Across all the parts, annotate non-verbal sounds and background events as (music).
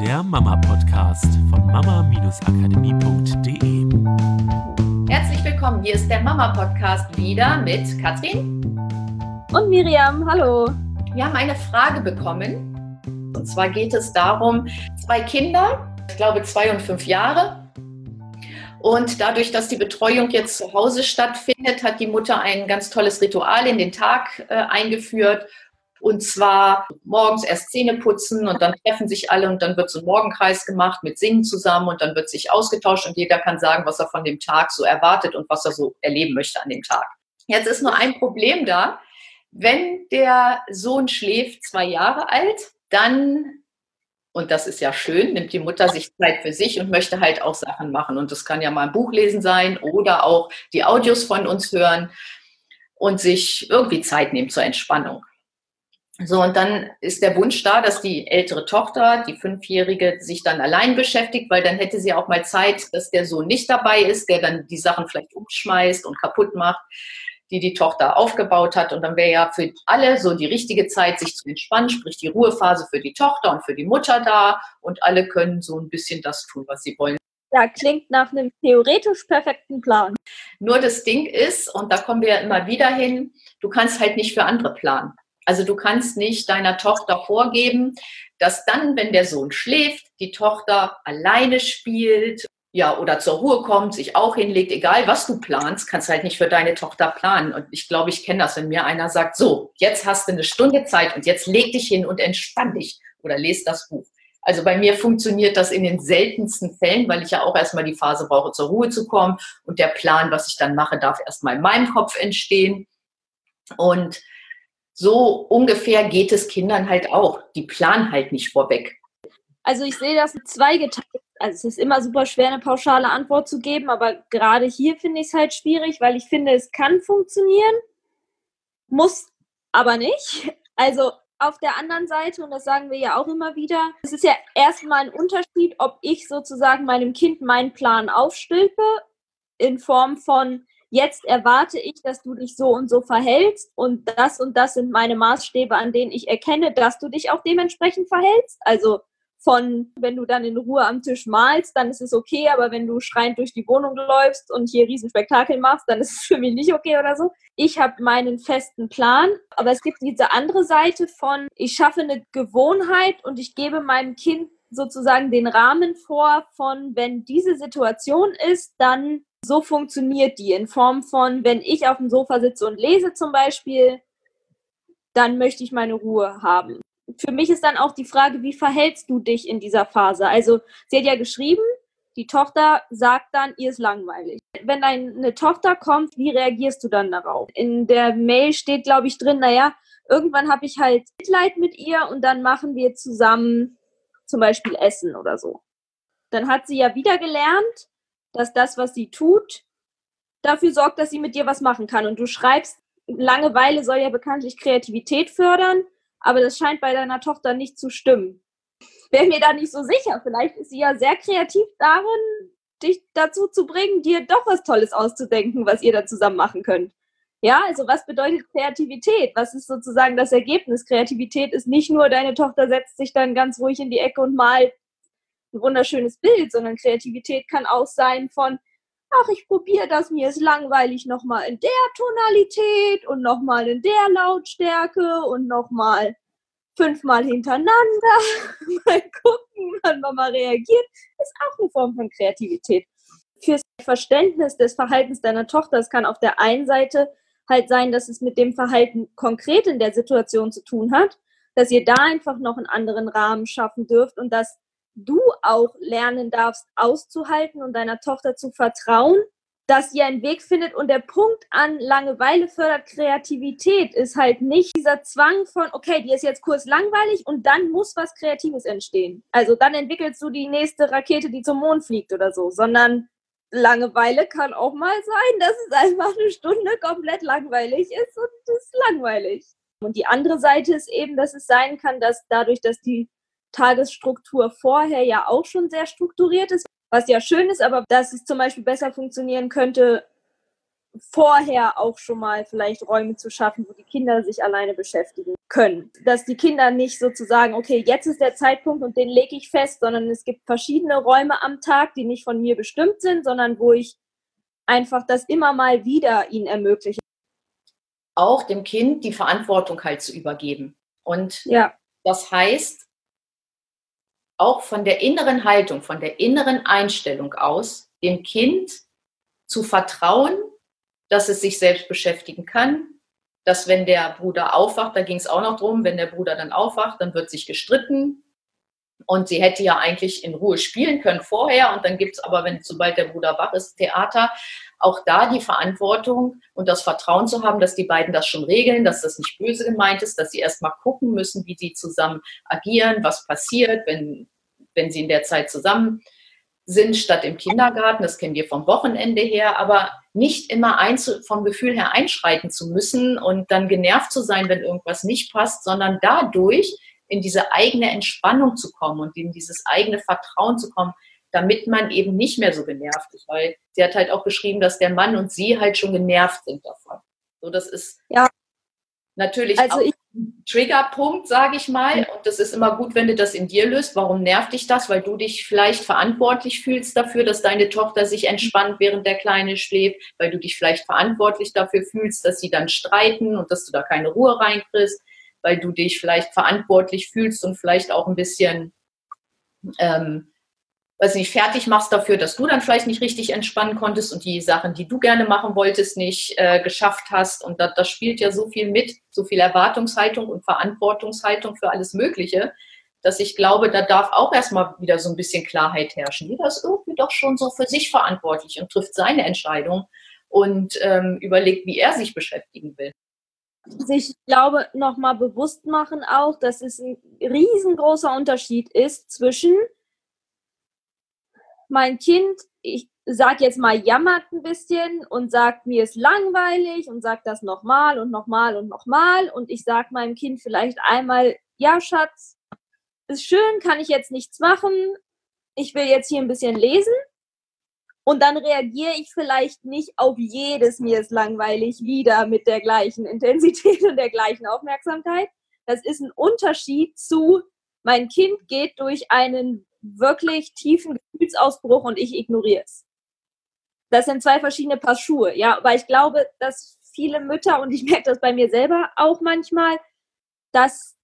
der Mama-Podcast von mama-akademie.de. Herzlich willkommen, hier ist der Mama-Podcast wieder mit Katrin und Miriam. Hallo. Wir haben eine Frage bekommen. Und zwar geht es darum, zwei Kinder, ich glaube zwei und fünf Jahre, und dadurch, dass die Betreuung jetzt zu Hause stattfindet, hat die Mutter ein ganz tolles Ritual in den Tag äh, eingeführt. Und zwar morgens erst Zähne putzen und dann treffen sich alle und dann wird so ein Morgenkreis gemacht mit Singen zusammen und dann wird sich ausgetauscht und jeder kann sagen, was er von dem Tag so erwartet und was er so erleben möchte an dem Tag. Jetzt ist nur ein Problem da. Wenn der Sohn schläft, zwei Jahre alt, dann, und das ist ja schön, nimmt die Mutter sich Zeit für sich und möchte halt auch Sachen machen. Und das kann ja mal ein Buch lesen sein oder auch die Audios von uns hören und sich irgendwie Zeit nehmen zur Entspannung. So, und dann ist der Wunsch da, dass die ältere Tochter, die Fünfjährige, sich dann allein beschäftigt, weil dann hätte sie auch mal Zeit, dass der Sohn nicht dabei ist, der dann die Sachen vielleicht umschmeißt und kaputt macht, die die Tochter aufgebaut hat. Und dann wäre ja für alle so die richtige Zeit, sich zu entspannen, sprich die Ruhephase für die Tochter und für die Mutter da. Und alle können so ein bisschen das tun, was sie wollen. Ja, klingt nach einem theoretisch perfekten Plan. Nur das Ding ist, und da kommen wir ja immer wieder hin, du kannst halt nicht für andere planen. Also du kannst nicht deiner Tochter vorgeben, dass dann, wenn der Sohn schläft, die Tochter alleine spielt, ja, oder zur Ruhe kommt, sich auch hinlegt, egal was du planst, kannst halt nicht für deine Tochter planen. Und ich glaube, ich kenne das, wenn mir einer sagt, so, jetzt hast du eine Stunde Zeit und jetzt leg dich hin und entspann dich oder lest das Buch. Also bei mir funktioniert das in den seltensten Fällen, weil ich ja auch erstmal die Phase brauche, zur Ruhe zu kommen. Und der Plan, was ich dann mache, darf erstmal in meinem Kopf entstehen. Und so ungefähr geht es Kindern halt auch. Die planen halt nicht vorweg. Also ich sehe das zweigeteilt. Also es ist immer super schwer, eine pauschale Antwort zu geben, aber gerade hier finde ich es halt schwierig, weil ich finde, es kann funktionieren, muss aber nicht. Also auf der anderen Seite, und das sagen wir ja auch immer wieder, es ist ja erstmal ein Unterschied, ob ich sozusagen meinem Kind meinen Plan aufstülpe in Form von, jetzt erwarte ich, dass du dich so und so verhältst und das und das sind meine Maßstäbe, an denen ich erkenne, dass du dich auch dementsprechend verhältst. Also von, wenn du dann in Ruhe am Tisch malst, dann ist es okay, aber wenn du schreiend durch die Wohnung läufst und hier Riesenspektakel machst, dann ist es für mich nicht okay oder so. Ich habe meinen festen Plan, aber es gibt diese andere Seite von, ich schaffe eine Gewohnheit und ich gebe meinem Kind sozusagen den Rahmen vor von, wenn diese Situation ist, dann so funktioniert die in Form von, wenn ich auf dem Sofa sitze und lese zum Beispiel, dann möchte ich meine Ruhe haben. Für mich ist dann auch die Frage, wie verhältst du dich in dieser Phase? Also sie hat ja geschrieben, die Tochter sagt dann, ihr ist langweilig. Wenn deine Tochter kommt, wie reagierst du dann darauf? In der Mail steht, glaube ich, drin, naja, irgendwann habe ich halt Mitleid mit ihr und dann machen wir zusammen zum Beispiel Essen oder so. Dann hat sie ja wieder gelernt, dass das, was sie tut, dafür sorgt, dass sie mit dir was machen kann. Und du schreibst, Langeweile soll ja bekanntlich Kreativität fördern, aber das scheint bei deiner Tochter nicht zu stimmen. Wäre mir da nicht so sicher. Vielleicht ist sie ja sehr kreativ darin, dich dazu zu bringen, dir doch was Tolles auszudenken, was ihr da zusammen machen könnt. Ja, also was bedeutet Kreativität? Was ist sozusagen das Ergebnis? Kreativität ist nicht nur, deine Tochter setzt sich dann ganz ruhig in die Ecke und malt ein wunderschönes Bild, sondern Kreativität kann auch sein von, ach, ich probiere das, mir ist langweilig, nochmal in der Tonalität und nochmal in der Lautstärke und nochmal fünfmal hintereinander. (laughs) mal gucken, wann Mama reagiert. Ist auch eine Form von Kreativität. Fürs Verständnis des Verhaltens deiner Tochter, es kann auf der einen Seite halt sein, dass es mit dem Verhalten konkret in der Situation zu tun hat, dass ihr da einfach noch einen anderen Rahmen schaffen dürft und dass du auch lernen darfst, auszuhalten und deiner Tochter zu vertrauen, dass sie einen Weg findet. Und der Punkt an Langeweile fördert Kreativität ist halt nicht dieser Zwang von, okay, die ist jetzt kurz langweilig und dann muss was Kreatives entstehen. Also dann entwickelst du die nächste Rakete, die zum Mond fliegt oder so, sondern Langeweile kann auch mal sein, dass es einfach eine Stunde komplett langweilig ist und es ist langweilig. Und die andere Seite ist eben, dass es sein kann, dass dadurch, dass die Tagesstruktur vorher ja auch schon sehr strukturiert ist, was ja schön ist, aber dass es zum Beispiel besser funktionieren könnte, vorher auch schon mal vielleicht Räume zu schaffen, wo die Kinder sich alleine beschäftigen können. Dass die Kinder nicht sozusagen, okay, jetzt ist der Zeitpunkt und den lege ich fest, sondern es gibt verschiedene Räume am Tag, die nicht von mir bestimmt sind, sondern wo ich einfach das immer mal wieder ihnen ermögliche. Auch dem Kind die Verantwortung halt zu übergeben. Und Ja, das heißt, auch von der inneren Haltung, von der inneren Einstellung aus, dem Kind zu vertrauen, dass es sich selbst beschäftigen kann, dass wenn der Bruder aufwacht, da ging es auch noch drum, wenn der Bruder dann aufwacht, dann wird sich gestritten. Und sie hätte ja eigentlich in Ruhe spielen können vorher. Und dann gibt es aber, wenn sobald der Bruder wach ist, Theater. Auch da die Verantwortung und das Vertrauen zu haben, dass die beiden das schon regeln, dass das nicht böse gemeint ist, dass sie erstmal gucken müssen, wie sie zusammen agieren, was passiert, wenn, wenn sie in der Zeit zusammen sind, statt im Kindergarten. Das kennen wir vom Wochenende her. Aber nicht immer vom Gefühl her einschreiten zu müssen und dann genervt zu sein, wenn irgendwas nicht passt, sondern dadurch in diese eigene Entspannung zu kommen und in dieses eigene Vertrauen zu kommen, damit man eben nicht mehr so genervt ist. Weil sie hat halt auch geschrieben, dass der Mann und sie halt schon genervt sind davon. So, das ist Ja. natürlich Also auch ein Triggerpunkt, sage ich mal. Und das ist immer gut, wenn du das in dir löst. Warum nervt dich das? Weil du dich vielleicht verantwortlich fühlst dafür, dass deine Tochter sich entspannt, während der Kleine schläft. Weil du dich vielleicht verantwortlich dafür fühlst, dass sie dann streiten und dass du da keine Ruhe reinkriegst. Weil du dich vielleicht verantwortlich fühlst und vielleicht auch ein bisschen ähm, weiß nicht, fertig machst dafür, dass du dann vielleicht nicht richtig entspannen konntest und die Sachen, die du gerne machen wolltest, nicht äh, geschafft hast. Und das, das spielt ja so viel mit, so viel Erwartungshaltung und Verantwortungshaltung für alles Mögliche, dass ich glaube, da darf auch erstmal wieder so ein bisschen Klarheit herrschen. Jeder ist irgendwie doch schon so für sich verantwortlich und trifft seine Entscheidung und ähm, überlegt, wie er sich beschäftigen will. sich, glaube nochmal bewusst machen auch, dass es ein riesengroßer Unterschied ist zwischen mein Kind, ich sag jetzt mal, jammert ein bisschen und sagt, mir ist langweilig und sagt das nochmal und nochmal und nochmal und ich sag meinem Kind vielleicht einmal, ja, Schatz, ist schön, kann ich jetzt nichts machen, ich will jetzt hier ein bisschen lesen. Und dann reagiere ich vielleicht nicht auf jedes mir ist langweilig wieder mit der gleichen Intensität (laughs) und der gleichen Aufmerksamkeit. Das ist ein Unterschied zu, mein Kind geht durch einen wirklich tiefen Gefühlsausbruch und ich ignoriere es. Das sind zwei verschiedene Paar Schuhe, ja, aber ich glaube, dass viele Mütter, und ich (laughs) merke das bei mir selber auch manchmal, das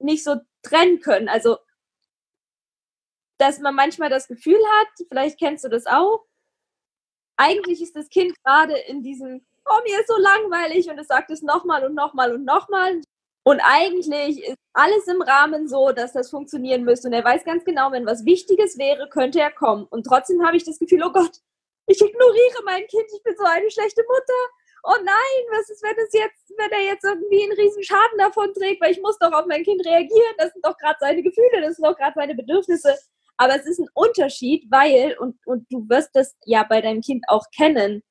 nicht so trennen können. Also, dass man manchmal das Gefühl hat, vielleicht kennst du das auch, eigentlich ist das Kind gerade in diesem, oh, mir ist so langweilig und es sagt es nochmal und nochmal und nochmal. Und eigentlich ist alles im Rahmen so, dass das funktionieren müsste. Und er weiß ganz genau, wenn was Wichtiges wäre, könnte er kommen. Und trotzdem habe ich das Gefühl, oh Gott, ich ignoriere mein Kind, ich bin so eine schlechte Mutter. Oh nein, was ist, wenn es jetzt, wenn er jetzt irgendwie einen riesen Schaden davon trägt, weil ich muss doch auf mein Kind reagieren. Das sind doch gerade seine Gefühle, das sind doch gerade seine Bedürfnisse. Aber es ist ein Unterschied, weil, und, und du wirst das ja bei deinem Kind auch kennen,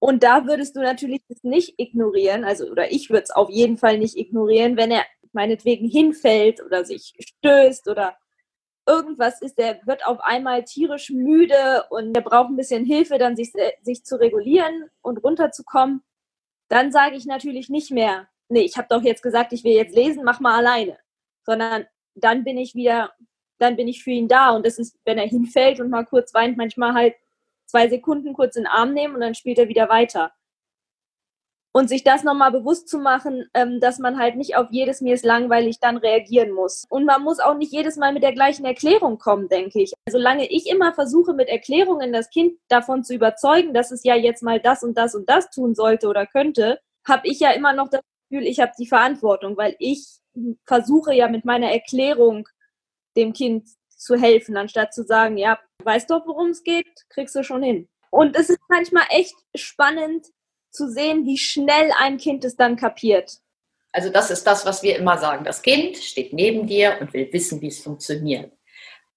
und da würdest du natürlich das nicht ignorieren, also oder ich würde es auf jeden Fall nicht ignorieren, wenn er meinetwegen hinfällt oder sich stößt oder irgendwas ist, der wird auf einmal tierisch müde und der braucht ein bisschen Hilfe, dann sich, sich zu regulieren und runterzukommen, dann sage ich natürlich nicht mehr, nee, ich habe doch jetzt gesagt, ich will jetzt lesen, mach mal alleine, sondern dann bin ich wieder, dann bin ich für ihn da und das ist, wenn er hinfällt und mal kurz weint, manchmal halt zwei Sekunden kurz in den Arm nehmen und dann spielt er wieder weiter. Und sich das nochmal bewusst zu machen, ähm, dass man halt nicht auf jedes mir ist langweilig dann reagieren muss. Und man muss auch nicht jedes Mal mit der gleichen Erklärung kommen, denke ich. Solange ich immer versuche, mit Erklärungen das Kind davon zu überzeugen, dass es ja jetzt mal das und das und das tun sollte oder könnte, habe ich ja immer noch das Gefühl, ich habe die Verantwortung, weil ich versuche ja mit meiner Erklärung dem Kind zu helfen, anstatt zu sagen, ja, weißt doch, worum es geht, kriegst du schon hin. Und es ist manchmal echt spannend zu sehen, wie schnell ein Kind es dann kapiert. Also das ist das, was wir immer sagen. Das Kind steht neben dir und will wissen, wie es funktioniert.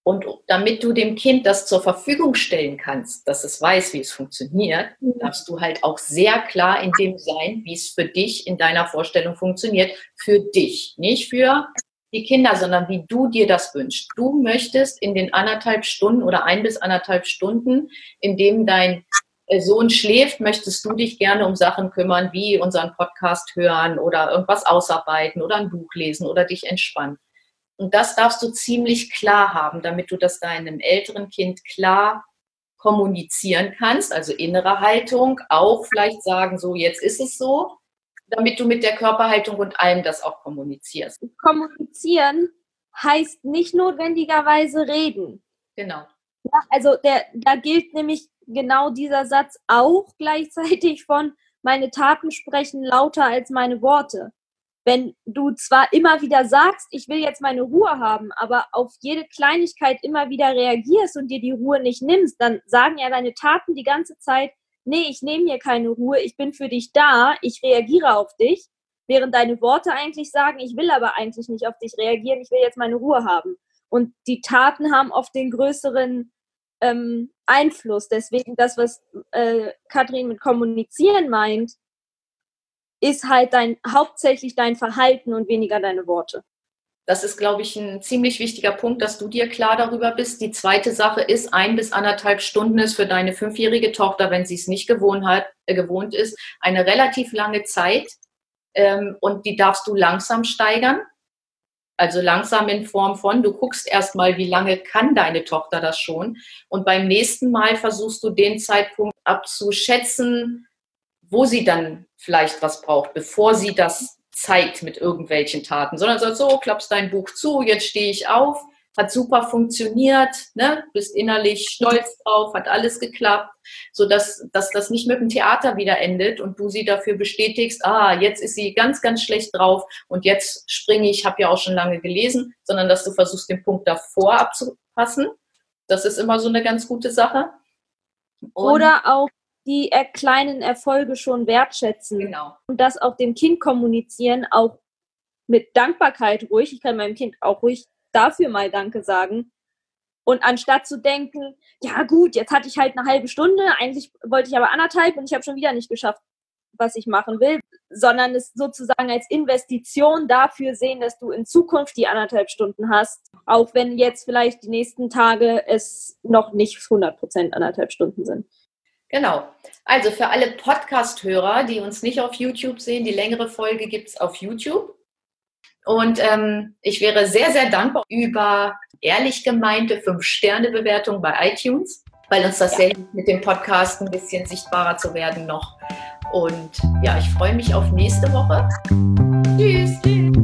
Und damit du dem Kind das zur Verfügung stellen kannst, dass es weiß, wie es funktioniert, darfst du halt auch sehr klar in dem sein, wie es für dich in deiner Vorstellung funktioniert. Für dich, nicht für die Kinder, sondern wie du dir das wünschst. Du möchtest in den anderthalb Stunden oder ein bis anderthalb Stunden, in dem dein äh, Sohn schläft, möchtest du dich gerne um Sachen kümmern, wie unseren Podcast hören oder irgendwas ausarbeiten oder ein Buch lesen oder dich entspannen. Und das darfst du ziemlich klar haben, damit du das deinem älteren Kind klar kommunizieren kannst, also innere Haltung, auch vielleicht sagen, so jetzt ist es so, damit du mit der Körperhaltung und allem das auch kommunizierst. Kommunizieren heißt nicht notwendigerweise reden. Genau. Ja, also der, da gilt nämlich genau dieser Satz auch gleichzeitig von, meine Taten sprechen lauter als meine Worte. Wenn du zwar immer wieder sagst, ich will jetzt meine Ruhe haben, aber auf jede Kleinigkeit immer wieder reagierst und dir die Ruhe nicht nimmst, dann sagen ja deine Taten die ganze Zeit, nee, ich nehme hier keine Ruhe, ich bin für dich da, ich reagiere auf dich, während deine Worte eigentlich sagen, ich will aber eigentlich nicht auf dich reagieren, ich will jetzt meine Ruhe haben. Und die Taten haben oft den größeren ähm, Einfluss. Deswegen das, was äh, Katrin mit kommunizieren meint, ist halt dein hauptsächlich dein Verhalten und weniger deine Worte. Das ist, glaube ich, ein ziemlich wichtiger Punkt, dass du dir klar darüber bist. Die zweite Sache ist, ein bis anderthalb Stunden ist für deine fünfjährige Tochter, wenn sie es nicht gewohnt, hat, äh, gewohnt ist, eine relativ lange Zeit. Ähm, und die darfst du langsam steigern. Also langsam in Form von, du guckst erstmal, wie lange kann deine Tochter das schon. Und beim nächsten Mal versuchst du den Zeitpunkt abzuschätzen, wo sie dann vielleicht was braucht, bevor sie das zeigt mit irgendwelchen Taten, sondern sagst so, klappst dein Buch zu, jetzt stehe ich auf, hat super funktioniert, ne? bist innerlich stolz drauf, hat alles geklappt, so dass, dass das nicht mit dem Theater wieder endet und du sie dafür bestätigst, ah, jetzt ist sie ganz, ganz schlecht drauf und jetzt springe ich, habe ja auch schon lange gelesen, sondern dass du versuchst, den Punkt davor abzupassen. Das ist immer so eine ganz gute Sache. Und Oder auch die kleinen Erfolge schon wertschätzen genau. und das auch dem Kind kommunizieren, auch mit Dankbarkeit ruhig. Ich kann meinem Kind auch ruhig dafür mal Danke sagen. Und anstatt zu denken, ja gut, jetzt hatte ich halt eine halbe Stunde, eigentlich wollte ich aber anderthalb und ich habe schon wieder nicht geschafft, was ich machen will, sondern es sozusagen als Investition dafür sehen, dass du in Zukunft die anderthalb Stunden hast, auch wenn jetzt vielleicht die nächsten Tage es noch nicht 100 Prozent anderthalb Stunden sind. Genau. Also für alle Podcast-Hörer, die uns nicht auf YouTube sehen, die längere Folge gibt es auf YouTube. Und ähm, ich wäre sehr, sehr dankbar über ehrlich gemeinte 5-Sterne-Bewertung bei iTunes, weil uns das ja. sehr mit dem Podcast ein bisschen sichtbarer zu werden noch. Und ja, ich freue mich auf nächste Woche. Tschüss.